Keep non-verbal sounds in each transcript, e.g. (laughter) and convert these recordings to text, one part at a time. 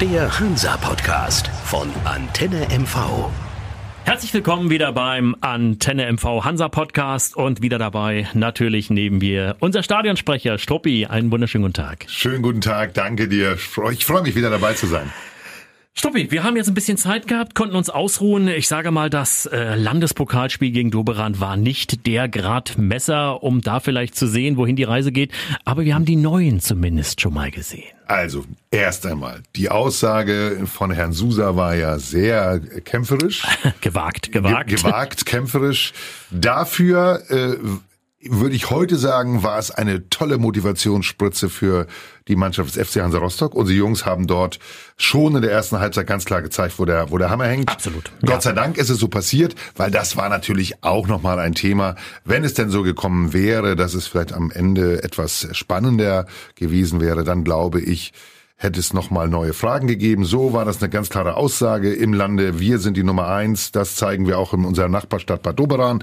Der Hansa-Podcast von Antenne MV. Herzlich willkommen wieder beim Antenne MV Hansa Podcast und wieder dabei natürlich neben mir unser Stadionsprecher Struppi. Einen wunderschönen guten Tag. Schönen guten Tag, danke dir. Ich freue mich wieder dabei zu sein. Stoppi, wir haben jetzt ein bisschen Zeit gehabt, konnten uns ausruhen. Ich sage mal, das äh, Landespokalspiel gegen Doberan war nicht der Gradmesser, um da vielleicht zu sehen, wohin die Reise geht. Aber wir haben die neuen zumindest schon mal gesehen. Also, erst einmal, die Aussage von Herrn Susa war ja sehr kämpferisch. (laughs) gewagt, gewagt. Ge gewagt, kämpferisch. Dafür äh, würde ich heute sagen, war es eine tolle Motivationsspritze für die Mannschaft des FC Hansa Rostock. Unsere Jungs haben dort schon in der ersten Halbzeit ganz klar gezeigt, wo der, wo der Hammer hängt. Absolut. Gott ja. sei Dank ist es so passiert, weil das war natürlich auch nochmal ein Thema. Wenn es denn so gekommen wäre, dass es vielleicht am Ende etwas spannender gewesen wäre, dann glaube ich, hätte es nochmal neue Fragen gegeben. So war das eine ganz klare Aussage im Lande. Wir sind die Nummer eins. Das zeigen wir auch in unserer Nachbarstadt Bad Doberan.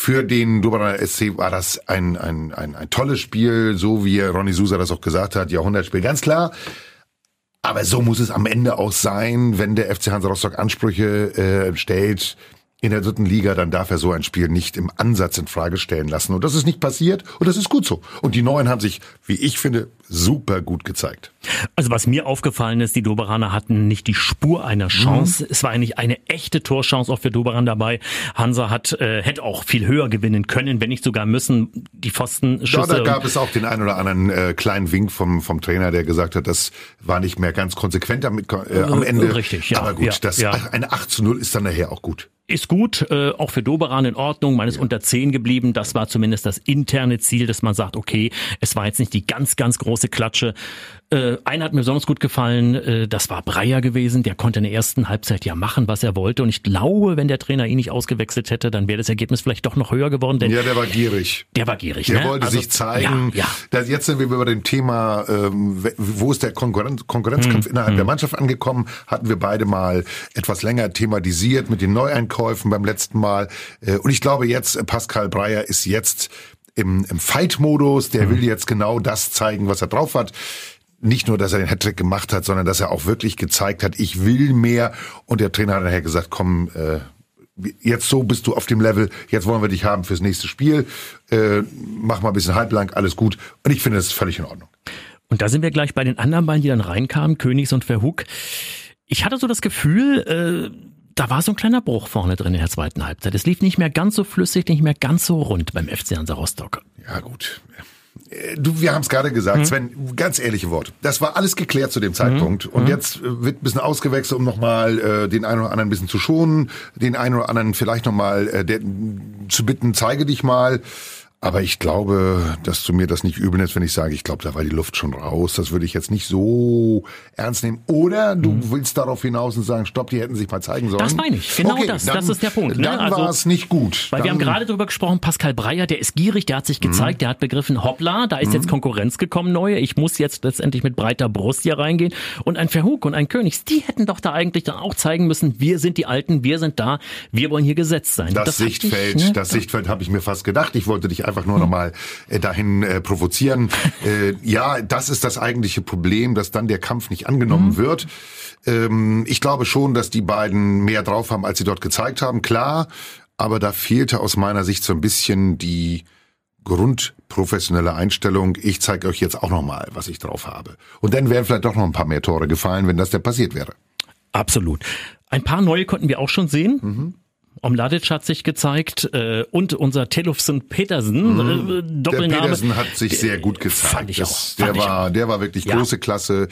Für den Duberaner SC war das ein, ein, ein, ein tolles Spiel, so wie Ronny Susa das auch gesagt hat, Jahrhundertspiel, ganz klar. Aber so muss es am Ende auch sein, wenn der FC Hansa Rostock Ansprüche äh, stellt, in der dritten Liga, dann darf er so ein Spiel nicht im Ansatz in Frage stellen lassen. Und das ist nicht passiert und das ist gut so. Und die Neuen haben sich, wie ich finde, super gut gezeigt. Also was mir aufgefallen ist, die Doberaner hatten nicht die Spur einer Chance. Mhm. Es war eigentlich eine echte Torchance auch für Doberan dabei. Hansa hat äh, hätte auch viel höher gewinnen können, wenn nicht sogar müssen. Die Pfostenschüsse. Ja, da gab es auch den einen oder anderen äh, kleinen Wink vom vom Trainer, der gesagt hat, das war nicht mehr ganz konsequent damit, äh, am Ende. Richtig, ja. Aber gut, ja, das ja. eine 8 zu 0 ist dann nachher auch gut ist gut, äh, auch für Doberan in Ordnung. Man ist ja. unter 10 geblieben. Das war zumindest das interne Ziel, dass man sagt, okay, es war jetzt nicht die ganz, ganz große Klatsche. Äh, einer hat mir besonders gut gefallen, äh, das war Breyer gewesen. Der konnte in der ersten Halbzeit ja machen, was er wollte. Und ich glaube, wenn der Trainer ihn nicht ausgewechselt hätte, dann wäre das Ergebnis vielleicht doch noch höher geworden. Denn ja, der war gierig. Der war gierig. Der ne? wollte also, sich zeigen. Ja, ja. Jetzt sind wir über dem Thema, ähm, wo ist der Konkurrenz Konkurrenzkampf hm, innerhalb hm. der Mannschaft angekommen? Hatten wir beide mal etwas länger thematisiert mit den Neueinkäufen beim letzten Mal. Äh, und ich glaube jetzt, Pascal Breyer ist jetzt im, im Fight-Modus. Der hm. will jetzt genau das zeigen, was er drauf hat nicht nur, dass er den Hattrick gemacht hat, sondern dass er auch wirklich gezeigt hat, ich will mehr. Und der Trainer hat nachher gesagt, komm, äh, jetzt so bist du auf dem Level, jetzt wollen wir dich haben fürs nächste Spiel. Äh, mach mal ein bisschen halblang, alles gut. Und ich finde, das ist völlig in Ordnung. Und da sind wir gleich bei den anderen beiden, die dann reinkamen, Königs und Verhoek. Ich hatte so das Gefühl, äh, da war so ein kleiner Bruch vorne drin in der zweiten Halbzeit. Es lief nicht mehr ganz so flüssig, nicht mehr ganz so rund beim FC Hansa Rostock. Ja gut, du, wir haben es gerade gesagt, mhm. Sven, ganz ehrliche Wort. Das war alles geklärt zu dem Zeitpunkt. Mhm. Und mhm. jetzt äh, wird ein bisschen ausgewechselt, um nochmal äh, den einen oder anderen ein bisschen zu schonen, den einen oder anderen vielleicht nochmal äh, zu bitten, zeige dich mal. Aber ich glaube, dass du mir das nicht übel nimmst, wenn ich sage, ich glaube, da war die Luft schon raus. Das würde ich jetzt nicht so ernst nehmen. Oder du mhm. willst darauf hinaus und sagen, stopp, die hätten sich mal zeigen sollen. Das meine ich. Genau okay, das. Dann, das ist der Punkt. Ne? Dann also, war es nicht gut. Weil dann, wir haben gerade darüber gesprochen, Pascal Breyer, der ist gierig, der hat sich gezeigt, mhm. der hat begriffen, hoppla, da ist mhm. jetzt Konkurrenz gekommen, neue. Ich muss jetzt letztendlich mit breiter Brust hier reingehen. Und ein Verhug und ein Königs, die hätten doch da eigentlich dann auch zeigen müssen, wir sind die Alten, wir sind da, wir wollen hier gesetzt sein. Das, das Sichtfeld, ich, ne? das Sichtfeld habe ich mir fast gedacht. Ich wollte dich einfach nur hm. nochmal äh, dahin äh, provozieren. äh, ja, das ist das eigentliche Problem, dass dann der Kampf nicht angenommen mhm. wird. Ähm, ich glaube schon, dass die beiden mehr drauf haben, als sie dort gezeigt haben. Klar, aber da fehlte aus meiner Sicht so ein bisschen die grundprofessionelle Einstellung. Ich zeige euch jetzt auch noch mal, was ich drauf habe. Und dann wären vielleicht doch noch ein paar mehr Tore gefallen, wenn das denn passiert wäre. Absolut. Ein paar neue konnten wir auch schon sehen. Mhm. Omladic hat sich gezeigt äh, und unser Telufsen Petersen. Mhm. Äh, Doppelname. Der Petersen hat sich sehr gut gezeigt. Fand ich auch. der war, der war wirklich ja. große Klasse.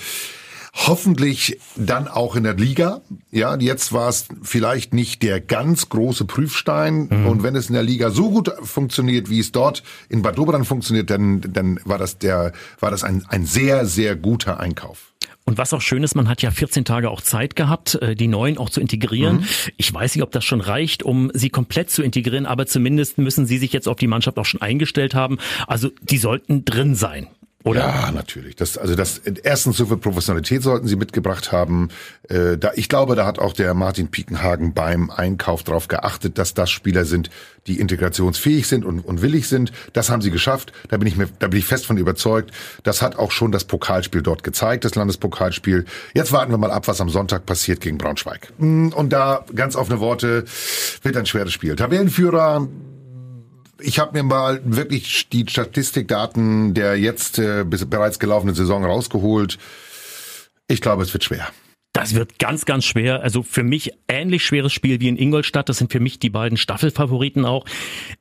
Hoffentlich dann auch in der Liga. Ja, jetzt war es vielleicht nicht der ganz große Prüfstein. Mhm. Und wenn es in der Liga so gut funktioniert, wie es dort in Bad Doberan funktioniert, dann, dann war das der, war das ein, ein sehr, sehr guter Einkauf. Und was auch schön ist, man hat ja 14 Tage auch Zeit gehabt, äh, die neuen auch zu integrieren. Mhm. Ich weiß nicht, ob das schon reicht, um sie komplett zu integrieren, aber zumindest müssen sie sich jetzt auf die Mannschaft auch schon eingestellt haben. Also die sollten drin sein. Oder? Ja, natürlich. Das, also das, erstens so viel Professionalität sollten sie mitgebracht haben. Äh, da, ich glaube, da hat auch der Martin Piekenhagen beim Einkauf darauf geachtet, dass das Spieler sind, die integrationsfähig sind und, und willig sind. Das haben sie geschafft. Da bin ich mir, da bin ich fest von überzeugt. Das hat auch schon das Pokalspiel dort gezeigt, das Landespokalspiel. Jetzt warten wir mal ab, was am Sonntag passiert gegen Braunschweig. Und da ganz offene Worte, wird ein schweres Spiel. Tabellenführer ich habe mir mal wirklich die Statistikdaten der jetzt äh, bereits gelaufenen Saison rausgeholt. Ich glaube, es wird schwer. Das wird ganz, ganz schwer. Also für mich ähnlich schweres Spiel wie in Ingolstadt. Das sind für mich die beiden Staffelfavoriten auch.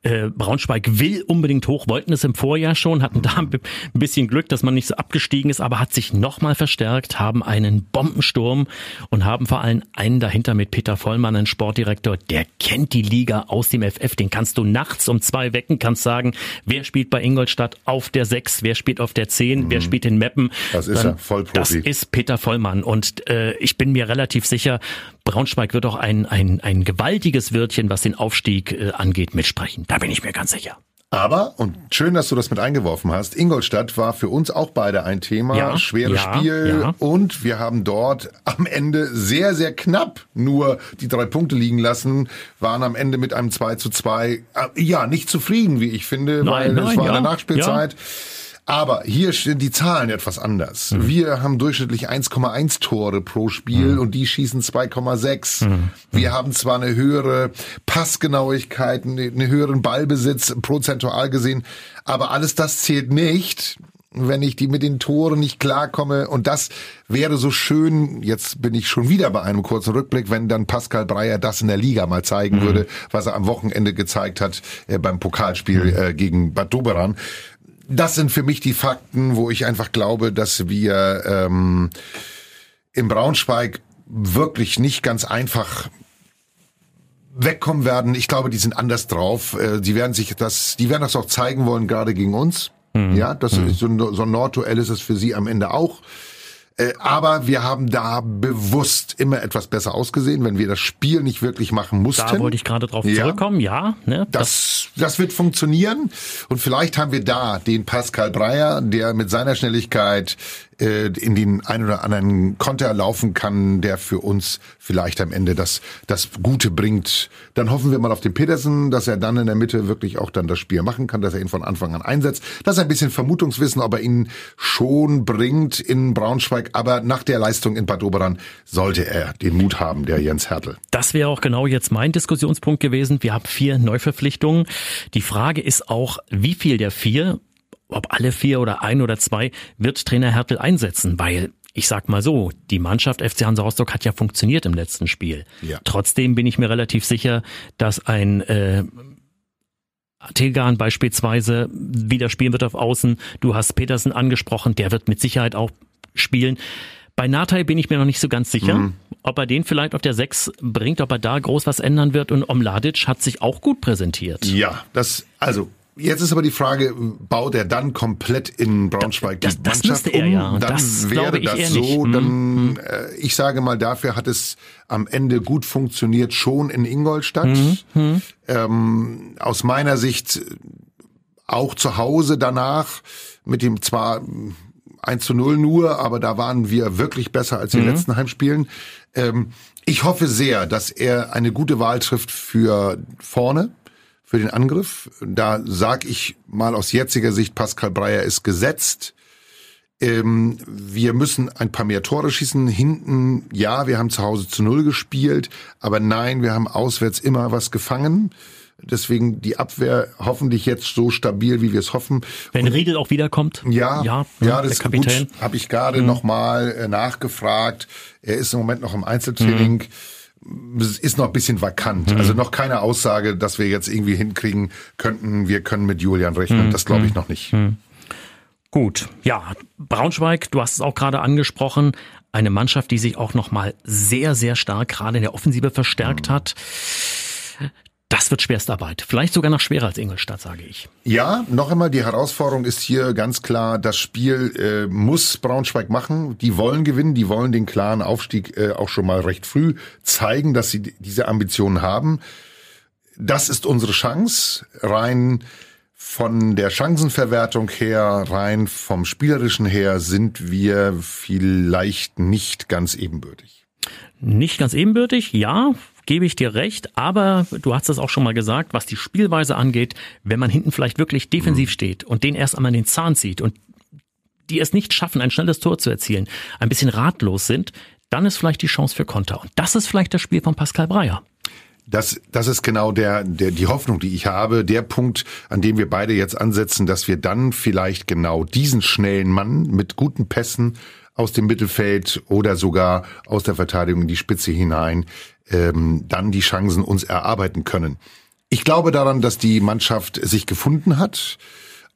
Äh, Braunschweig will unbedingt hoch, wollten es im Vorjahr schon, hatten da ein bisschen Glück, dass man nicht so abgestiegen ist, aber hat sich nochmal verstärkt, haben einen Bombensturm und haben vor allem einen dahinter mit Peter Vollmann, einen Sportdirektor, der kennt die Liga aus dem FF. Den kannst du nachts um zwei wecken, kannst sagen, wer spielt bei Ingolstadt auf der sechs, wer spielt auf der zehn, mhm. wer spielt in Meppen. Das ist Dann, er, Vollprofi. Das ist Peter Vollmann und äh, ich bin mir relativ sicher, Braunschweig wird auch ein, ein, ein gewaltiges Wörtchen, was den Aufstieg äh, angeht, mitsprechen. Da bin ich mir ganz sicher. Aber, und schön, dass du das mit eingeworfen hast, Ingolstadt war für uns auch beide ein Thema. Ja, Schweres ja, Spiel. Ja. Und wir haben dort am Ende sehr, sehr knapp nur die drei Punkte liegen lassen, waren am Ende mit einem 2 zu 2, äh, ja, nicht zufrieden, wie ich finde, nein, weil nein, es war in der Nachspielzeit. Aber hier stehen die Zahlen etwas anders. Mhm. Wir haben durchschnittlich 1,1 Tore pro Spiel mhm. und die schießen 2,6. Mhm. Wir haben zwar eine höhere Passgenauigkeit, einen höheren Ballbesitz prozentual gesehen, aber alles das zählt nicht, wenn ich die mit den Toren nicht klarkomme. Und das wäre so schön, jetzt bin ich schon wieder bei einem kurzen Rückblick, wenn dann Pascal Breyer das in der Liga mal zeigen mhm. würde, was er am Wochenende gezeigt hat äh, beim Pokalspiel mhm. äh, gegen Bad Doberan das sind für mich die Fakten, wo ich einfach glaube, dass wir ähm, im Braunschweig wirklich nicht ganz einfach wegkommen werden. Ich glaube, die sind anders drauf. Äh, die werden sich das, die werden das auch zeigen wollen, gerade gegen uns. Mhm. Ja, das mhm. ist so ein, so ein Nordduell ist es für sie am Ende auch. Äh, aber wir haben da bewusst immer etwas besser ausgesehen, wenn wir das Spiel nicht wirklich machen mussten. Da wollte ich gerade drauf zurückkommen, ja. ja ne, das, das, das wird funktionieren. Und vielleicht haben wir da den Pascal Breyer, der mit seiner Schnelligkeit äh, in den ein oder anderen Konter laufen kann, der für uns vielleicht am Ende das, das Gute bringt. Dann hoffen wir mal auf den Petersen, dass er dann in der Mitte wirklich auch dann das Spiel machen kann, dass er ihn von Anfang an einsetzt. Das ist ein bisschen Vermutungswissen, ob er ihn schon bringt in Braunschweig, aber nach der Leistung in Bad Oberan sollte er den Mut haben, der Jens Hertel. Das wäre auch genau jetzt mein Diskussionspunkt gewesen. Wir haben vier Neuverpflichtungen. Die Frage ist auch, wie viel der vier ob alle vier oder ein oder zwei, wird Trainer Hertel einsetzen, weil ich sag mal so, die Mannschaft FC Hansa Rostock hat ja funktioniert im letzten Spiel. Ja. Trotzdem bin ich mir relativ sicher, dass ein äh, Tegan beispielsweise wieder spielen wird auf Außen. Du hast Petersen angesprochen, der wird mit Sicherheit auch spielen. Bei Natai bin ich mir noch nicht so ganz sicher, mhm. ob er den vielleicht auf der 6 bringt, ob er da groß was ändern wird. Und Omladic hat sich auch gut präsentiert. Ja, das, also Jetzt ist aber die Frage, baut er dann komplett in Braunschweig das, die das Mannschaft um? Ja. Dann das wäre das so. Nicht. Dann, mhm. äh, ich sage mal, dafür hat es am Ende gut funktioniert, schon in Ingolstadt. Mhm. mhm. Ähm, aus meiner Sicht auch zu Hause danach mit dem zwar 1 zu 0 nur, aber da waren wir wirklich besser als in den mhm. letzten Heimspielen. Ähm, ich hoffe sehr, dass er eine gute Wahl trifft für vorne für den Angriff. Da sag ich mal aus jetziger Sicht, Pascal Breyer ist gesetzt. Ähm, wir müssen ein paar mehr Tore schießen. Hinten, ja, wir haben zu Hause zu Null gespielt, aber nein, wir haben auswärts immer was gefangen. Deswegen die Abwehr hoffentlich jetzt so stabil, wie wir es hoffen. Wenn Riedel auch wiederkommt. Ja, ja, ja das ist Kapitän. gut. Habe ich gerade mhm. nochmal äh, nachgefragt. Er ist im Moment noch im Einzeltraining. Mhm ist noch ein bisschen vakant. Mhm. Also noch keine Aussage, dass wir jetzt irgendwie hinkriegen könnten, wir können mit Julian rechnen. Mhm. Das glaube ich noch nicht. Mhm. Gut, ja, Braunschweig, du hast es auch gerade angesprochen, eine Mannschaft, die sich auch noch mal sehr, sehr stark gerade in der Offensive verstärkt mhm. hat. Das wird Schwerstarbeit. Vielleicht sogar noch schwerer als Ingolstadt, sage ich. Ja, noch einmal, die Herausforderung ist hier ganz klar, das Spiel äh, muss Braunschweig machen. Die wollen gewinnen, die wollen den klaren Aufstieg äh, auch schon mal recht früh zeigen, dass sie diese Ambitionen haben. Das ist unsere Chance, rein Von der Chancenverwertung her, rein vom spielerischen her, sind wir vielleicht nicht ganz ebenbürtig. Nicht ganz ebenbürtig, ja, gebe ich dir recht, aber du hast es auch schon mal gesagt, was die Spielweise angeht, wenn man hinten vielleicht wirklich defensiv mhm. steht und den erst einmal in den Zahn zieht und die es nicht schaffen, ein schnelles Tor zu erzielen, ein bisschen ratlos sind, dann ist vielleicht die Chance für Konter. Und das ist vielleicht das Spiel von Pascal Breyer. Das, das ist genau der, der, die Hoffnung, die ich habe. Der Punkt, an dem wir beide jetzt ansetzen, dass wir dann vielleicht genau diesen schnellen Mann mit guten Pässen aus dem Mittelfeld oder sogar aus der Verteidigung in die Spitze hinein ähm, dann die Chancen uns erarbeiten können. Ich glaube daran, dass die Mannschaft sich gefunden hat.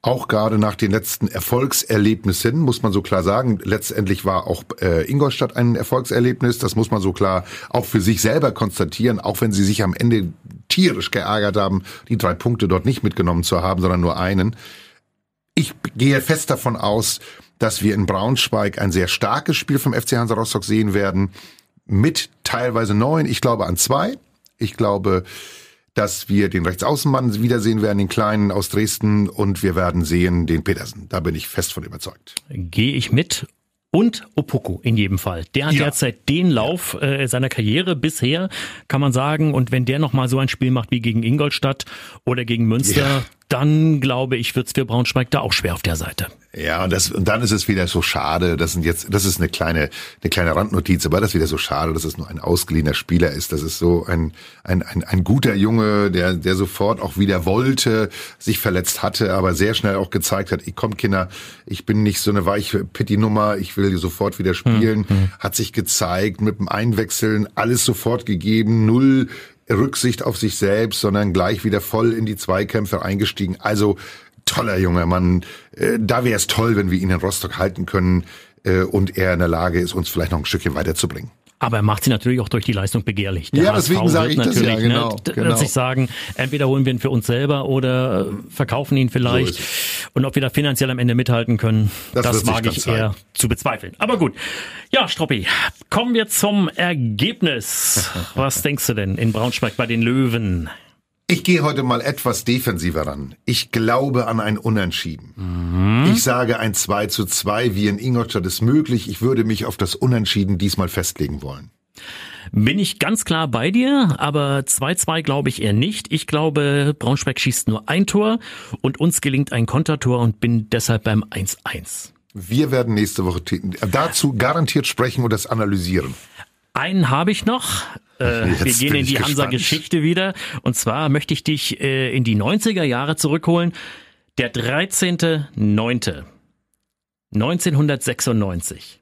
Auch gerade nach den letzten Erfolgserlebnissen, muss man so klar sagen. Letztendlich war auch äh, Ingolstadt ein Erfolgserlebnis. Das muss man so klar auch für sich selber konstatieren, auch wenn sie sich am Ende tierisch geärgert haben, die drei Punkte dort nicht mitgenommen zu haben, sondern nur einen. Ich gehe fest davon aus, dass wir in Braunschweig ein sehr starkes Spiel vom FC Hansa Rostock sehen werden mit teilweise neun. Ich glaube an zwei. Ich glaube, dass wir den Rechtsaußenmann wiedersehen werden, den Kleinen aus Dresden, und wir werden sehen den Petersen. Da bin ich fest von überzeugt. Gehe ich mit und Opoku in jedem Fall. Der hat ja. derzeit den Lauf äh, seiner Karriere bisher, kann man sagen. Und wenn der nochmal so ein Spiel macht wie gegen Ingolstadt oder gegen Münster, ja dann glaube ich, wird's für Braunschweig da auch schwer auf der Seite. Ja, und, das, und dann ist es wieder so schade. Das sind jetzt, das ist eine kleine, eine kleine Randnotiz, aber das ist wieder so schade, dass es nur ein ausgeliehener Spieler ist. Das ist so ein, ein, ein, ein guter Junge, der, der sofort auch wieder wollte, sich verletzt hatte, aber sehr schnell auch gezeigt hat, ich komm Kinder, ich bin nicht so eine weiche Pitti-Nummer, ich will sofort wieder spielen. Mhm. Hat sich gezeigt, mit dem Einwechseln alles sofort gegeben, null Rücksicht auf sich selbst, sondern gleich wieder voll in die Zweikämpfe eingestiegen. Also toller junger Mann. Äh, da wäre es toll, wenn wir ihn in Rostock halten können äh, und er in der Lage ist, uns vielleicht noch ein Stückchen weiterzubringen. Aber er macht sie natürlich auch durch die Leistung begehrlich. Der ja, HSV deswegen sage ich das ja, ne, genau. Ne, genau. sich sagen, entweder holen wir ihn für uns selber oder verkaufen ihn vielleicht. So und ob wir da finanziell am Ende mithalten können, das, das wage ich eher zu bezweifeln. Aber gut. Ja, Stroppi, kommen wir zum Ergebnis. Was denkst du denn in Braunschweig bei den Löwen? Ich gehe heute mal etwas defensiver ran. Ich glaube an ein Unentschieden. Mhm. Ich sage ein 2 zu 2, wie in Ingolstadt ist möglich. Ich würde mich auf das Unentschieden diesmal festlegen wollen. Bin ich ganz klar bei dir, aber 2-2 glaube ich eher nicht. Ich glaube, Braunschweig schießt nur ein Tor und uns gelingt ein Kontertor und bin deshalb beim 1-1. Wir werden nächste Woche dazu garantiert sprechen und das analysieren. Einen habe ich noch. Äh, wir gehen in die Hansa-Geschichte wieder. Und zwar möchte ich dich äh, in die 90er Jahre zurückholen. Der 13.09.1996.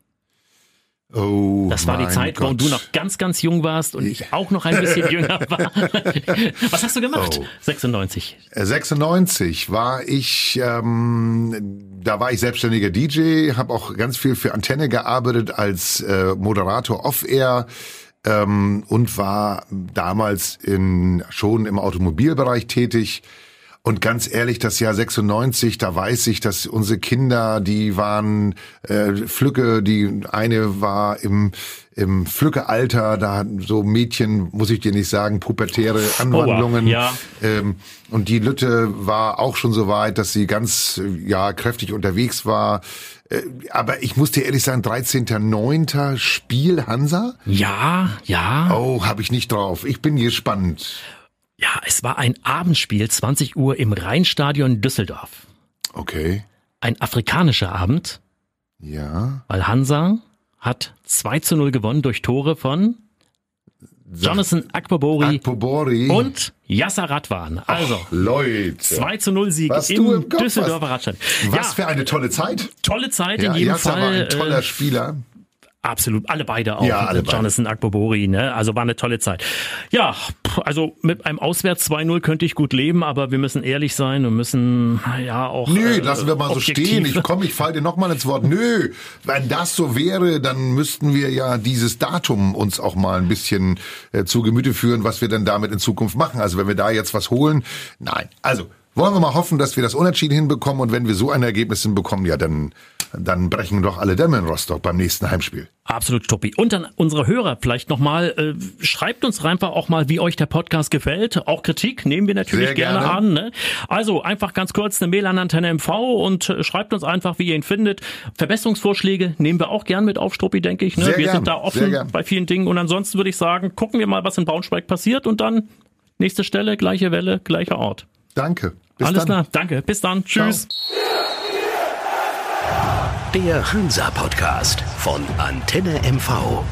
Oh, das war die Zeit, Gott. wo du noch ganz, ganz jung warst und ich auch noch ein bisschen (laughs) jünger war. Was hast du gemacht? Oh. 96. 96 war ich, ähm, da war ich selbstständiger DJ, habe auch ganz viel für Antenne gearbeitet als äh, Moderator off-air ähm, und war damals in, schon im Automobilbereich tätig. Und ganz ehrlich, das Jahr 96, da weiß ich, dass unsere Kinder, die waren äh, Flücke, die eine war im im Flückealter, da so Mädchen, muss ich dir nicht sagen, pubertäre Anwandlungen. Oh, ja. ähm, und die Lütte war auch schon so weit, dass sie ganz ja kräftig unterwegs war. Äh, aber ich muss dir ehrlich sagen, 13.9. Spiel Hansa? Ja, ja. Oh, habe ich nicht drauf. Ich bin gespannt. Ja, es war ein Abendspiel, 20 Uhr im Rheinstadion Düsseldorf. Okay. Ein afrikanischer Abend. Ja. Weil Hansa hat 2 zu 0 gewonnen durch Tore von Jonathan Akpobori, Akpobori. und Yasser Radwan. Also, Ach, Leute. 2 zu 0 Sieg Was im, Düsseldorfer Radstand. Was ja, für eine tolle Zeit. Tolle Zeit ja, in jedem Yasser Fall. war ein toller äh, Spieler. Absolut, alle beide auch. Ja, alle Jonathan Akbobori, ne? Also war eine tolle Zeit. Ja, also mit einem Auswärts 2-0 könnte ich gut leben, aber wir müssen ehrlich sein und müssen ja auch. Nö, äh, lassen wir mal objektiv. so stehen. Ich komm, ich fall dir nochmal ins Wort. Nö, wenn das so wäre, dann müssten wir ja dieses Datum uns auch mal ein bisschen äh, zu Gemüte führen, was wir denn damit in Zukunft machen. Also wenn wir da jetzt was holen. Nein. Also wollen wir mal hoffen, dass wir das Unentschieden hinbekommen und wenn wir so ein Ergebnis hinbekommen, ja, dann, dann brechen doch alle Dämme in Rostock beim nächsten Heimspiel. Absolut, Toppi. Und dann unsere Hörer vielleicht nochmal, äh, schreibt uns einfach auch mal, wie euch der Podcast gefällt. Auch Kritik nehmen wir natürlich gerne. gerne. an. Ne? Also einfach ganz kurz eine Mail an Antenne MV und äh, schreibt uns einfach, wie ihr ihn findet. Verbesserungsvorschläge nehmen wir auch gern mit auf, Struppi, denke ich. Ne? Sehr wir gern, sind da offen bei vielen Dingen. Und ansonsten würde ich sagen, gucken wir mal, was in Braunschweig passiert und dann nächste Stelle, gleiche Welle, gleicher Ort. Danke. Bis Alles dann. klar, danke. Bis dann. Tschüss. Der Hansa Podcast von Antenne MV.